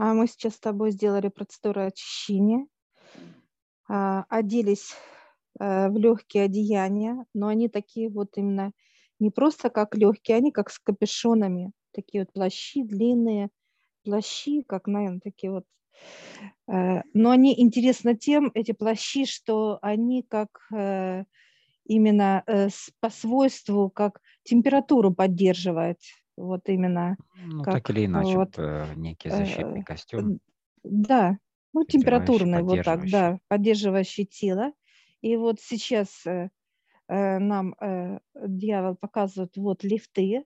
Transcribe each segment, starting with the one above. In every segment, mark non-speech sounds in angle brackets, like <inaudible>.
А мы сейчас с тобой сделали процедуру очищения, а, оделись э, в легкие одеяния, но они такие вот именно не просто как легкие, они как с капюшонами, такие вот плащи длинные, плащи, как, наверное, такие вот. Э, но они интересны тем, эти плащи, что они как э, именно по свойству, как температуру поддерживать вот именно. Ну, как, так или иначе, вот, э, некий защитный э, костюм. Да, ну, температурный, вот так, да, поддерживающий тело. И вот сейчас э, э, нам э, дьявол показывает вот лифты,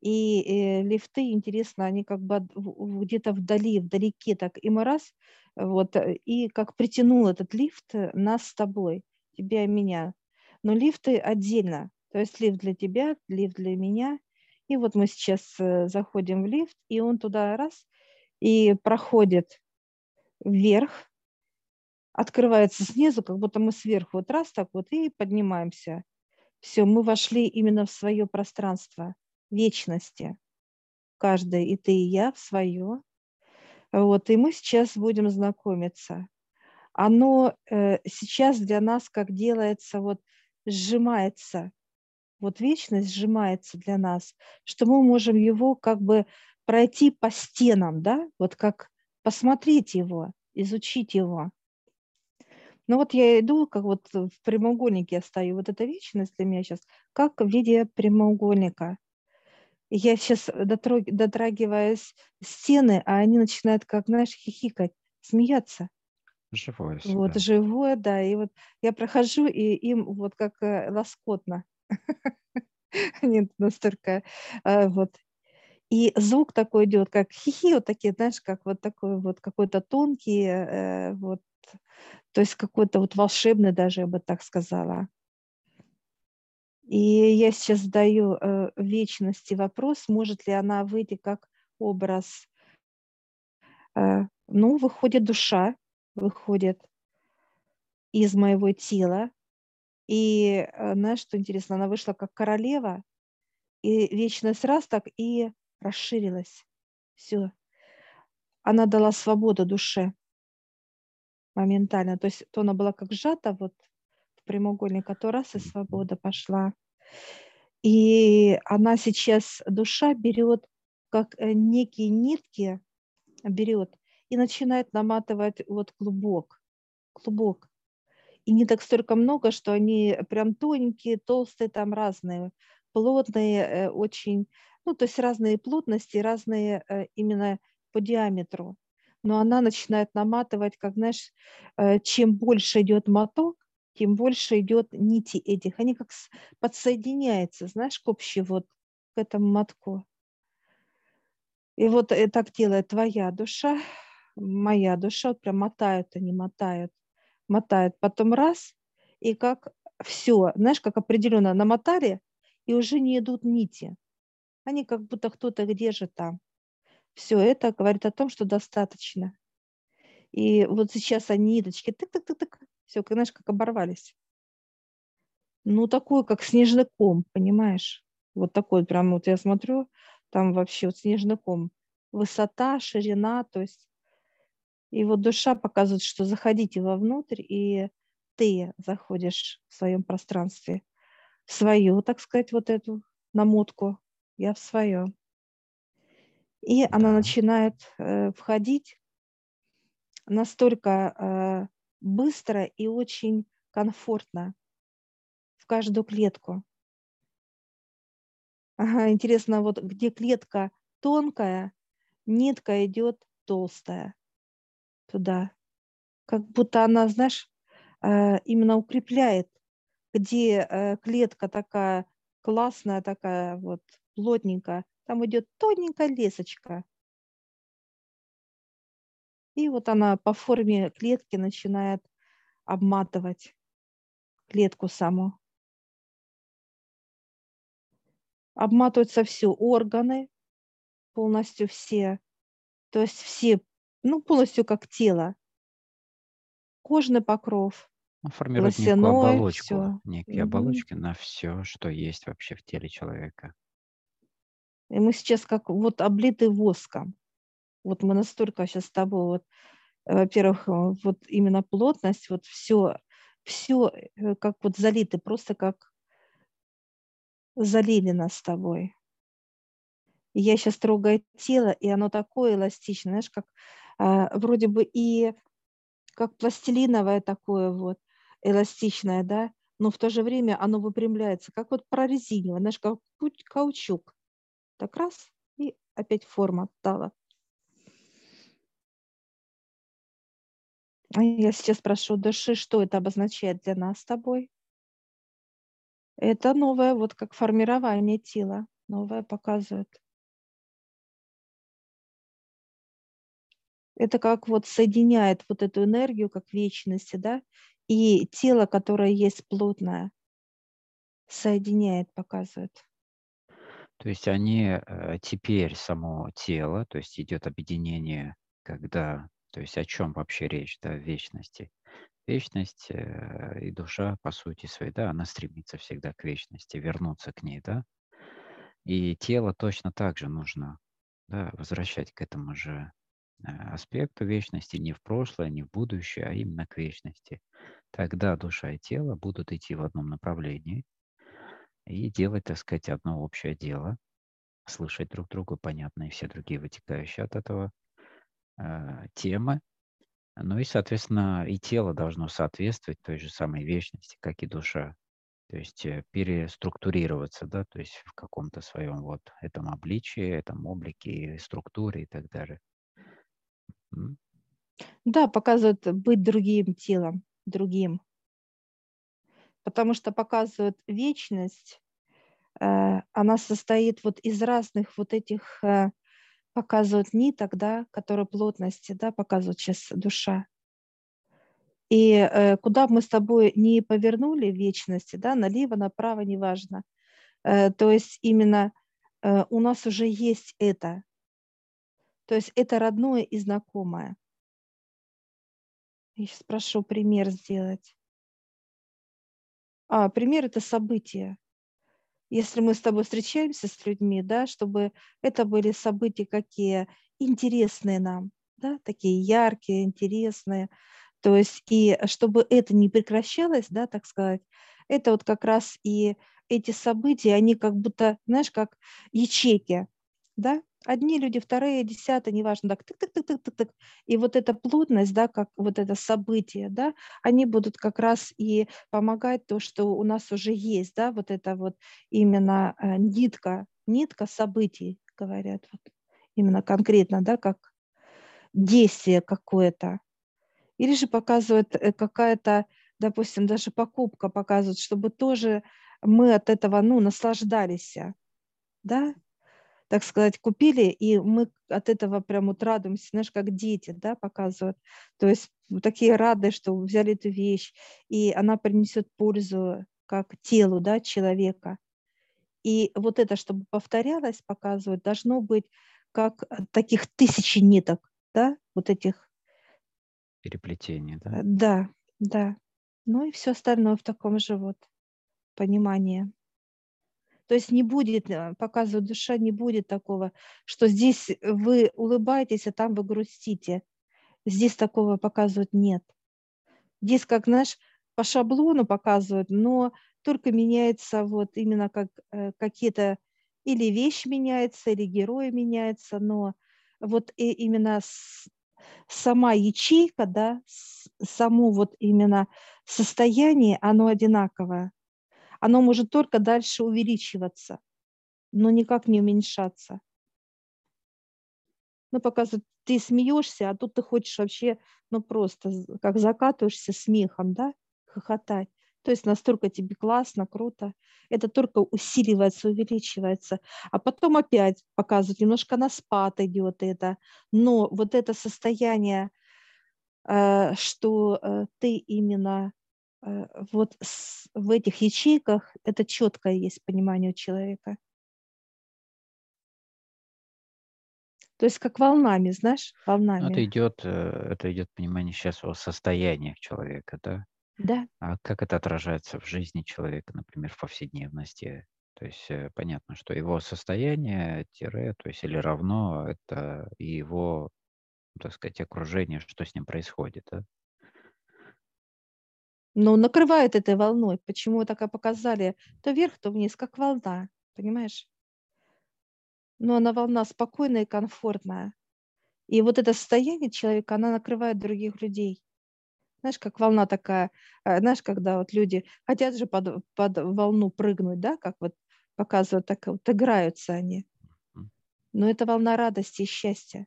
и э, лифты, интересно, они как бы где-то вдали, вдалеке, так и мы раз, вот, и как притянул этот лифт нас с тобой, тебя и меня. Но лифты отдельно, то есть лифт для тебя, лифт для меня, и вот мы сейчас э, заходим в лифт, и он туда раз и проходит вверх, открывается снизу, как будто мы сверху вот раз так вот и поднимаемся. Все, мы вошли именно в свое пространство вечности. Каждый, и ты, и я, в свое. Вот, и мы сейчас будем знакомиться. Оно э, сейчас для нас, как делается, вот сжимается вот вечность сжимается для нас, что мы можем его как бы пройти по стенам, да, вот как посмотреть его, изучить его. Ну вот я иду, как вот в прямоугольнике я стою, вот эта вечность для меня сейчас, как в виде прямоугольника. Я сейчас дотрагиваюсь стены, а они начинают, как, знаешь, хихикать, смеяться. Живое. Вот, живое, да. И вот я прохожу, и им вот как э, лоскотно. <laughs> Нет, настолько а, вот. И звук такой идет, как хихи, вот такие, знаешь, как вот такой вот какой-то тонкий, э, вот, то есть какой-то вот волшебный даже, я бы так сказала. И я сейчас задаю э, вечности вопрос, может ли она выйти как образ. Э, ну, выходит душа, выходит из моего тела, и э, знаешь, что интересно, она вышла как королева, и вечность раз так и расширилась. Все. Она дала свободу душе моментально. То есть то она была как сжата вот в прямоугольник, а то раз и свобода пошла. И она сейчас, душа берет как э, некие нитки, берет и начинает наматывать вот клубок, клубок и не так столько много, что они прям тоненькие, толстые, там разные, плотные, э, очень, ну, то есть разные плотности, разные э, именно по диаметру. Но она начинает наматывать, как, знаешь, э, чем больше идет моток, тем больше идет нити этих. Они как подсоединяются, знаешь, к общей вот к этому мотку. И вот так делает твоя душа, моя душа, вот прям мотают они, мотают мотает, потом раз, и как все, знаешь, как определенно намотали, и уже не идут нити. Они как будто кто-то где же там. Все это говорит о том, что достаточно. И вот сейчас они ниточки, тык-тык-тык-тык, все, знаешь, как оборвались. Ну, такой, как снежный ком, понимаешь? Вот такой прям, вот я смотрю, там вообще вот снежный ком. Высота, ширина, то есть и вот душа показывает, что заходите вовнутрь, и ты заходишь в своем пространстве, в свою, так сказать, вот эту намотку, я в свое. И она начинает э, входить настолько э, быстро и очень комфортно в каждую клетку. Ага, интересно, вот где клетка тонкая, нитка идет толстая туда. Как будто она, знаешь, э, именно укрепляет, где э, клетка такая классная, такая вот плотненькая, там идет тоненькая лесочка. И вот она по форме клетки начинает обматывать клетку саму. Обматываются все органы, полностью все. То есть все ну, полностью как тело. Кожный покров, Он формирует некую оболочку, все. некие оболочки на все, что есть вообще в теле человека. И мы сейчас как вот облиты воском. Вот мы настолько сейчас с тобой, вот, во-первых, э, вот именно плотность, вот все, все э, как вот залиты, просто как залили нас с тобой. И я сейчас трогаю тело, и оно такое эластичное, знаешь, как вроде бы и как пластилиновое такое вот, эластичное, да, но в то же время оно выпрямляется, как вот прорезинивое, знаешь, как каучук. Так раз, и опять форма стала. А я сейчас прошу души, что это обозначает для нас с тобой? Это новое, вот как формирование тела, новое показывает. Это как вот соединяет вот эту энергию, как вечности, да, и тело, которое есть плотное, соединяет, показывает. То есть они э, теперь само тело, то есть идет объединение, когда, то есть о чем вообще речь, да, вечности. Вечность э, и душа, по сути своей, да, она стремится всегда к вечности, вернуться к ней, да. И тело точно так же нужно, да, возвращать к этому же аспекту вечности, не в прошлое, не в будущее, а именно к вечности. Тогда душа и тело будут идти в одном направлении и делать, так сказать, одно общее дело, слышать друг друга, понятно, и все другие вытекающие от этого э, темы, ну и, соответственно, и тело должно соответствовать той же самой вечности, как и душа. То есть э, переструктурироваться, да, то есть в каком-то своем вот этом обличии, этом облике, структуре и так далее. Да, показывают быть другим телом, другим. Потому что показывают вечность, э, она состоит вот из разных вот этих э, показывают ниток, да, которые плотности, да, показывают сейчас душа. И э, куда бы мы с тобой не повернули вечности, да, налево, направо, неважно. Э, то есть именно э, у нас уже есть это. То есть это родное и знакомое. Я сейчас прошу пример сделать. А, пример – это событие если мы с тобой встречаемся с людьми, да, чтобы это были события какие интересные нам, да, такие яркие, интересные, то есть и чтобы это не прекращалось, да, так сказать, это вот как раз и эти события, они как будто, знаешь, как ячейки, да, одни люди, вторые, десятые, неважно, так, тык, тык, тык, тык, тык, тык. И вот эта плотность, да, как вот это событие, да, они будут как раз и помогать то, что у нас уже есть, да, вот это вот именно э, нитка, нитка событий, говорят, вот именно конкретно, да, как действие какое-то. Или же показывает э, какая-то, допустим, даже покупка показывает, чтобы тоже мы от этого, ну, наслаждались, да, так сказать, купили, и мы от этого прям вот радуемся, знаешь, как дети, да, показывают. То есть такие рады, что взяли эту вещь, и она принесет пользу как телу, да, человека. И вот это, чтобы повторялось, показывают, должно быть как таких тысячи ниток, да, вот этих. Переплетений, да? Э, да, да. Ну и все остальное в таком же вот понимании. То есть не будет, э, показывает душа, не будет такого, что здесь вы улыбаетесь, а там вы грустите. Здесь такого показывают нет. Здесь, как, знаешь, по шаблону показывают, но только меняется вот именно как э, какие-то или вещь меняется, или герой меняется, но вот и именно с, сама ячейка, да, само вот именно состояние, оно одинаковое оно может только дальше увеличиваться, но никак не уменьшаться. Ну, показывает, ты смеешься, а тут ты хочешь вообще, ну, просто как закатываешься смехом, да, хохотать. То есть настолько тебе классно, круто. Это только усиливается, увеличивается. А потом опять показывают, немножко на спад идет это. Но вот это состояние, э, что э, ты именно вот в этих ячейках это четкое есть понимание у человека. То есть как волнами, знаешь, волнами. Это идет, э, это идет понимание сейчас о состояниях человека, да? Да. А как это отражается в жизни человека, например, в повседневности? То есть э, понятно, что его состояние, тире, то есть или равно, это его так сказать, окружение, что с ним происходит. Да? Но накрывает этой волной. Почему так и показали? То вверх, то вниз, как волна. Понимаешь? Но она волна спокойная и комфортная. И вот это состояние человека, она накрывает других людей. Знаешь, как волна такая, э, знаешь, когда вот люди хотят же под, под волну прыгнуть, да, как вот показывают, так вот играются они. Но это волна радости и счастья.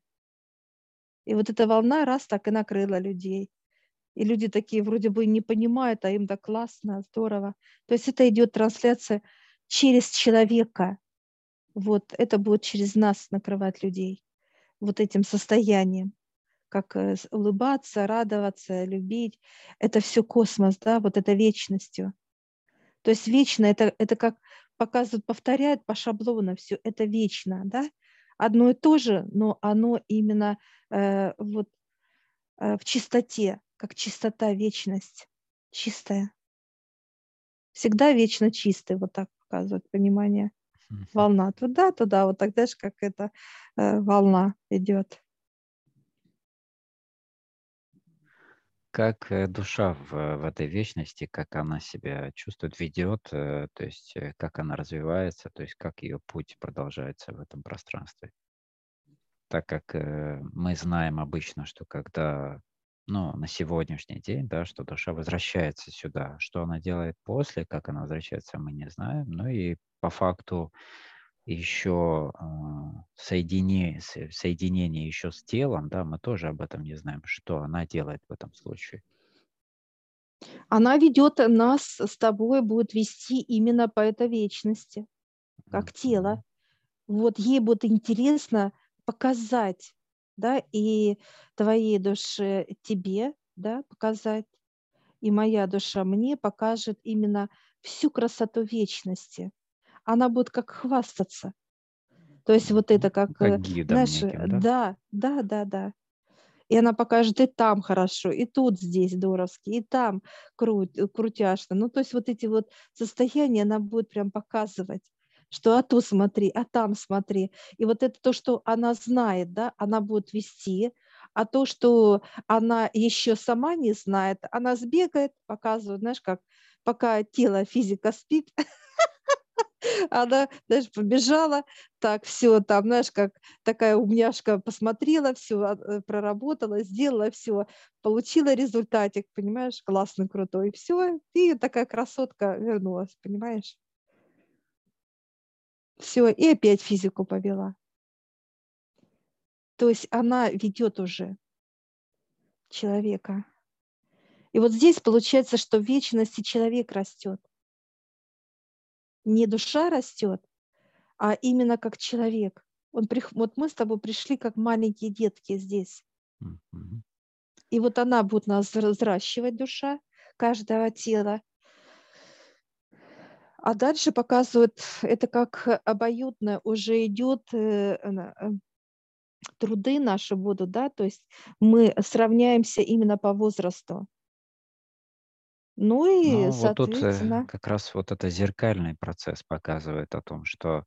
И вот эта волна раз так и накрыла людей. И люди такие вроде бы не понимают, а им так классно, здорово. То есть это идет трансляция через человека. Вот это будет через нас накрывать людей вот этим состоянием как э, улыбаться, радоваться, любить. Это все космос, да, вот это вечностью. То есть вечно это, это как показывают, повторяют по шаблону все, это вечно, да. Одно и то же, но оно именно э, вот э, в чистоте, как чистота, вечность, чистая. Всегда вечно чистый, вот так показывает понимание. Волна туда, туда, вот тогда же как эта э, волна идет. Как э, душа в, в этой вечности, как она себя чувствует, ведет, э, то есть э, как она развивается, то есть как ее путь продолжается в этом пространстве. Так как мы знаем обычно, что когда, ну, на сегодняшний день, да, что душа возвращается сюда, что она делает после, как она возвращается, мы не знаем. Ну и по факту еще а, соединение, соединение еще с телом, да, мы тоже об этом не знаем, что она делает в этом случае. Она ведет нас с тобой, будет вести именно по этой вечности, как mm-hmm. тело. Вот ей будет интересно показать, да, и твоей душе тебе, да, показать, и моя душа мне покажет именно всю красоту вечности она будет как хвастаться. То есть вот это как, как э, гидом знаешь, неким, да? да, да, да, да. И она покажет и там хорошо, и тут здесь здоровски, и там крут, крутяшно. Ну, то есть вот эти вот состояния она будет прям показывать что а то смотри, а там смотри. И вот это то, что она знает, да, она будет вести, а то, что она еще сама не знает, она сбегает, показывает, знаешь, как пока тело физика спит, <laughs> Она, знаешь, побежала, так, все, там, знаешь, как такая умняшка посмотрела, все, э, проработала, сделала все, получила результатик, понимаешь, классный, крутой, все, и такая красотка вернулась, понимаешь? Все, и опять физику повела. То есть она ведет уже человека. И вот здесь получается, что в вечности человек растет не душа растет, а именно как человек. Он, вот мы с тобой пришли как маленькие детки здесь. И вот она будет нас взращивать, душа каждого тела. А дальше показывают, это как обоюдно уже идет, э, э, труды наши будут, да, то есть мы сравняемся именно по возрасту. Ну и, Ну, вот тут э, соответственно, как раз вот это зеркальный процесс показывает о том, что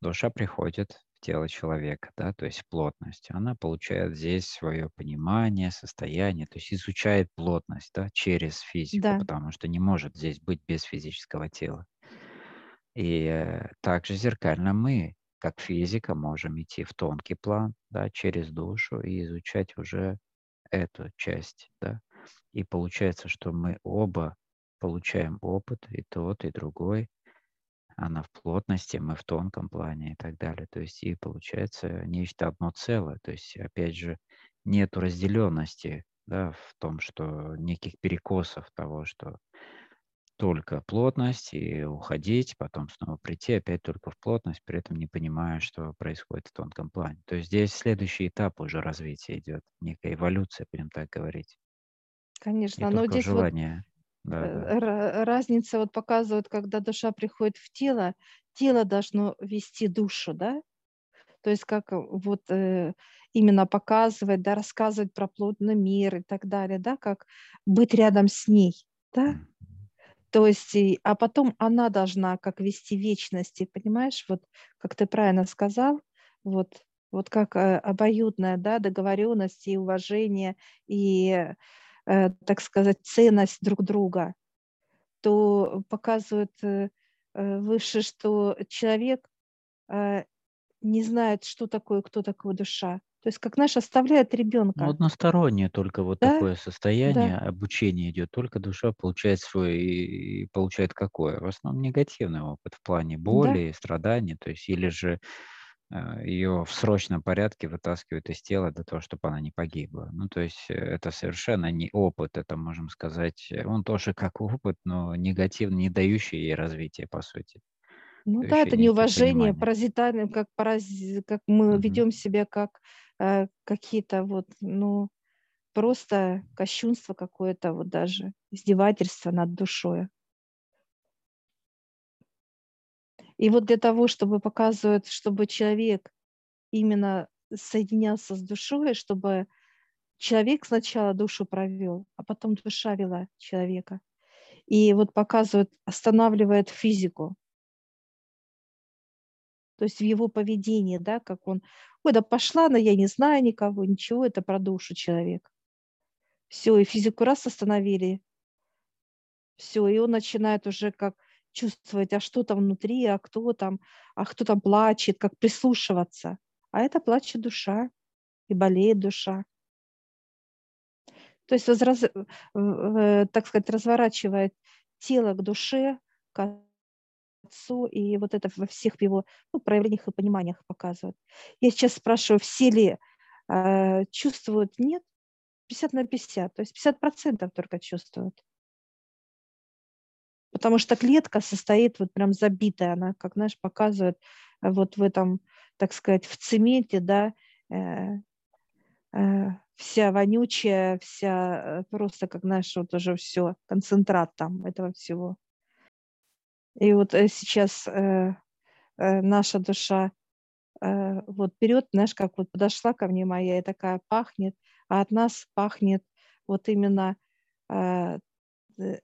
душа приходит в тело человека, да, то есть плотность. Она получает здесь свое понимание, состояние, то есть изучает плотность, да, через физику, да, потому что не может здесь быть без физического тела. И э, также зеркально мы, как физика, можем идти в тонкий план, да, через душу и изучать уже эту часть, да. И получается, что мы оба получаем опыт, и тот, и другой. Она в плотности, мы в тонком плане и так далее. То есть и получается нечто одно целое. То есть, опять же, нет разделенности да, в том, что неких перекосов того, что только плотность и уходить, потом снова прийти, опять только в плотность, при этом не понимая, что происходит в тонком плане. То есть здесь следующий этап уже развития идет, некая эволюция, будем так говорить. конечно. Не Но здесь вот желание. Да, э, да. разница вот показывает, когда душа приходит в тело, тело должно вести душу, да? То есть как э, вот э, именно показывать, да, рассказывать про плотный мир и так далее, да, как быть рядом с ней, да? То есть, а потом она должна как вести вечности, понимаешь, вот как ты правильно сказал, вот вот как э, обоюдная да, договоренность и уважение, и, э, так сказать, ценность друг друга, то показывает э, выше, что человек не знает, что такое, кто такой душа. То есть как наш оставляет Ну, ребенка. одностороннее только вот Да, такое да, состояние, обучение идет, только душа получает свой и и получает какое? В основном негативный опыт в плане да. боли, страданий, то есть или же, э, ее в срочном порядке вытаскивают из тела для того, чтобы она не погибла. Ну, то есть, э, это совершенно не опыт, это, можем сказать, он тоже как опыт, но негативный, не дающий ей развития, по сути, Ну да, это неуважение, понимания. паразитальное, как парази как мы Мгм. ведем себя как, э, какие-то вот, ну, просто кощунство какое-то вот даже, издевательство над душой. И вот для того, чтобы показывать, чтобы человек именно соединялся с душой, чтобы человек сначала душу провел, а потом душа вела человека. И вот показывает, останавливает физику. То есть в его поведении, да, как он, ой, да пошла она, я не знаю никого, ничего, это про душу человек. Все, и физику раз остановили, все, и он начинает уже как чувствовать, а что там внутри, а кто там, а кто там плачет, как прислушиваться. А это плачет душа и болеет душа. То есть, э, так сказать, разворачивает тело к душе, отцу, и вот это во всех его ну, проявлениях и пониманиях показывает. Я сейчас спрашиваю, все ли э, чувствуют? Нет, 50 на 50, то есть 50 процентов только чувствуют. Потому что клетка состоит вот прям забитая, она, как, знаешь, показывает э, вот в этом, так сказать, в цементе, да, э, э, вся вонючая, вся э, просто, как, знаешь, вот уже все, концентрат там этого всего. И вот э, сейчас э, э, наша душа вот берет, знаешь, как вот подошла ко мне моя и такая пахнет, а от нас пахнет вот именно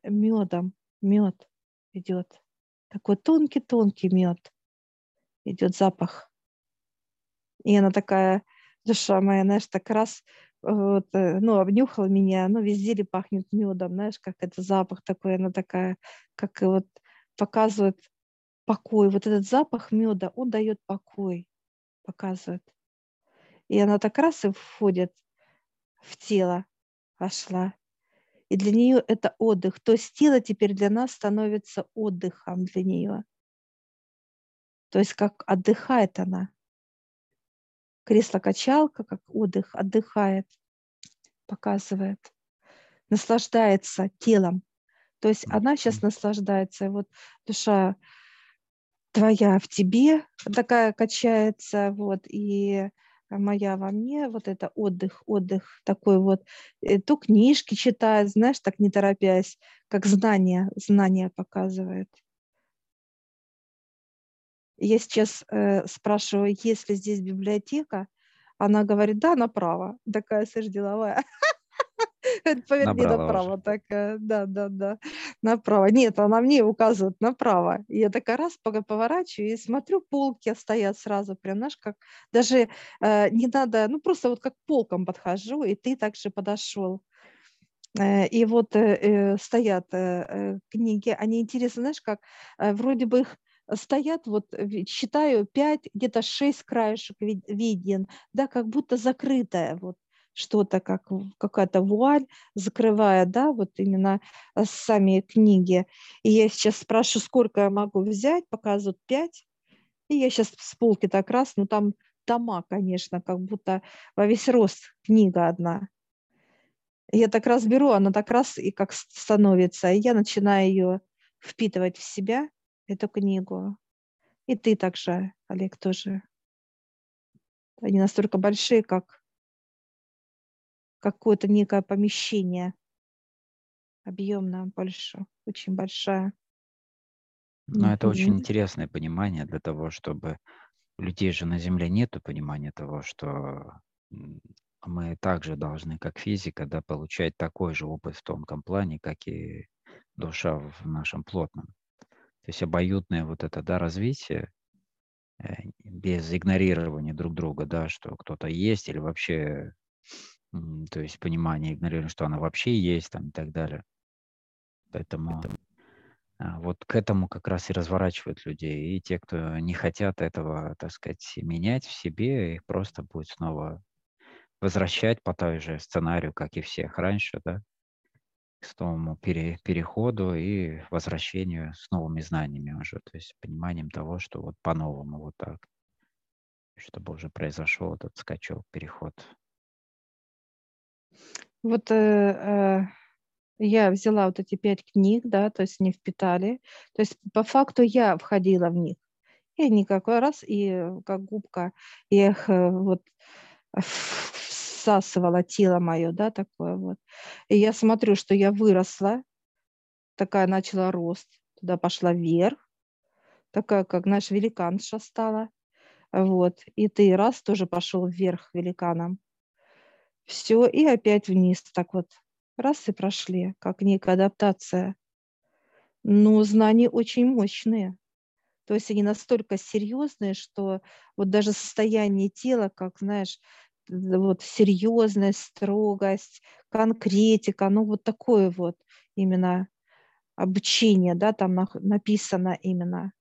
медом, мед идет. Такой тонкий-тонкий мед идет запах. И она такая, душа моя, знаешь, так раз вот, ну, обнюхала меня, ну, везде ли пахнет медом, знаешь, как это запах такой, она такая, как и вот показывает покой. Вот этот запах меда, он дает покой, показывает. И она так раз и входит в тело, вошла. И для нее это отдых. То есть тело теперь для нас становится отдыхом для нее. То есть как отдыхает она. Кресло-качалка, как отдых, отдыхает, показывает. Наслаждается телом. То есть она сейчас наслаждается. Вот душа твоя в тебе такая качается, вот, и моя во мне, вот это отдых, отдых такой вот, э, то книжки читает, знаешь, так не торопясь, как знание, знание показывает. Я сейчас э, спрашиваю, есть ли здесь библиотека, она говорит, да, направо, такая, слышь, деловая. <laughs> <laughs> Поверни Набрала направо, уже. такая, да, да, да, направо. Нет, она мне указывает направо. И я такая раз поворачиваю и смотрю, полки стоят сразу, прям, знаешь, как даже э, не надо, ну просто вот как полкам подхожу, и ты также подошел. Э, и вот э, э, стоят э, э, книги, они интересны, знаешь, как э, вроде бы их стоят, вот считаю, пять, где-то шесть краешек вид- виден, да, как будто закрытая, вот что-то, как какая-то вуаль, закрывая, да, вот именно э, сами книги. И я сейчас спрашиваю, сколько я могу взять, показывают пять, и я сейчас с полки так раз, ну там тома, конечно, как будто во весь рост книга одна. Я так раз беру, она так раз и как становится, и я начинаю ее впитывать в себя, эту книгу. И ты также, Олег, тоже. Они настолько большие, как какое-то некое помещение объемное, больше, очень большая. Но это очень интересное понимание для того, чтобы у людей же на Земле нету понимания того, что мы также должны, как физика, да, получать такой же опыт в тонком плане, как и душа в нашем плотном. То есть обоюдное вот это, да, развитие, э, без игнорирования друг друга, да, что кто-то есть или вообще, то есть понимание, игнорирование, что она вообще есть там и так далее. Поэтому а, вот к этому как раз и разворачивают людей. И те, кто не хотят этого, так сказать, менять в себе, их просто будет снова возвращать по той же сценарию, как и всех раньше, да, к новому пере, переходу и возвращению с новыми знаниями уже, то есть пониманием того, что вот по-новому вот так, чтобы уже произошел этот скачок, переход. Вот э, э, я взяла вот эти пять книг, да, то есть не впитали. То есть по факту я входила в них. И они какой раз, и как губка, я их э, вот всасывала тело мое, да, такое вот. И я смотрю, что я выросла, такая начала рост, туда пошла вверх, такая, как, знаешь, великанша стала. Вот. И ты раз тоже пошел вверх великаном. Все, и опять вниз, так вот. Раз и прошли, как некая адаптация. Но знания очень мощные. То есть они настолько серьезные, что вот даже состояние тела, как, знаешь, вот серьезность, строгость, конкретика, ну вот такое вот именно обучение, да, там написано именно.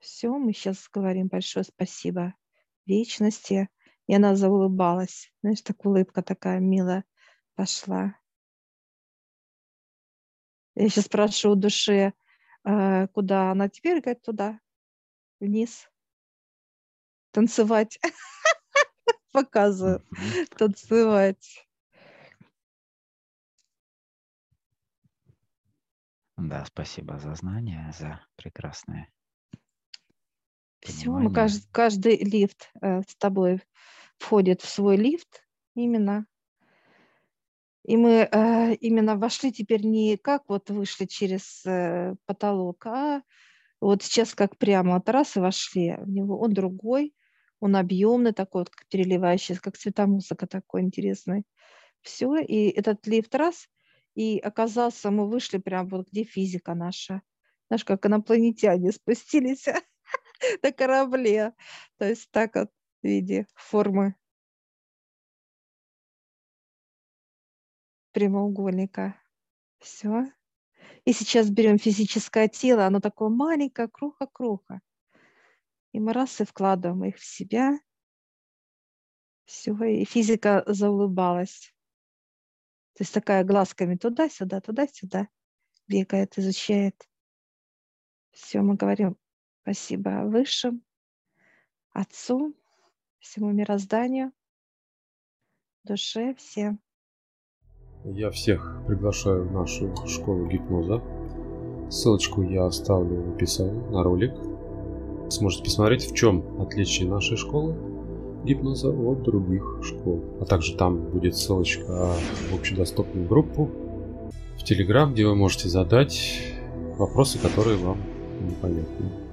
Все, мы сейчас говорим большое спасибо вечности. И она заулыбалась. Знаешь, так улыбка такая милая пошла. Я сейчас спрашиваю у души, э, куда она теперь, говорит, туда, вниз, танцевать. <laughs> Показываю, танцевать. Да, спасибо за знания, за прекрасное Все, мы каждый, каждый лифт э, с тобой входит в свой лифт именно и мы э, именно вошли теперь не как вот вышли через э, потолок, а вот сейчас как прямо вот раз и вошли в него. Он другой, он объемный такой, вот, как переливающийся, как цветомузыка такой интересный. Все, и этот лифт раз, и оказался, мы вышли прямо вот где физика наша. Знаешь, как инопланетяне спустились <laughs> на корабле. То есть так вот в виде формы прямоугольника. Все. И сейчас берем физическое тело, оно такое маленькое, круха-круха. И мы раз и вкладываем их в себя. Все, и физика заулыбалась. То есть такая глазками туда-сюда, туда-сюда бегает, изучает. Все, мы говорим спасибо Высшим, Отцу, всему мирозданию, душе, всем. Я всех приглашаю в нашу школу гипноза. Ссылочку я оставлю в описании на ролик. Сможете посмотреть, в чем отличие нашей школы гипноза от других школ. А также там будет ссылочка в общедоступную группу в Телеграм, где вы можете задать вопросы, которые вам непонятны.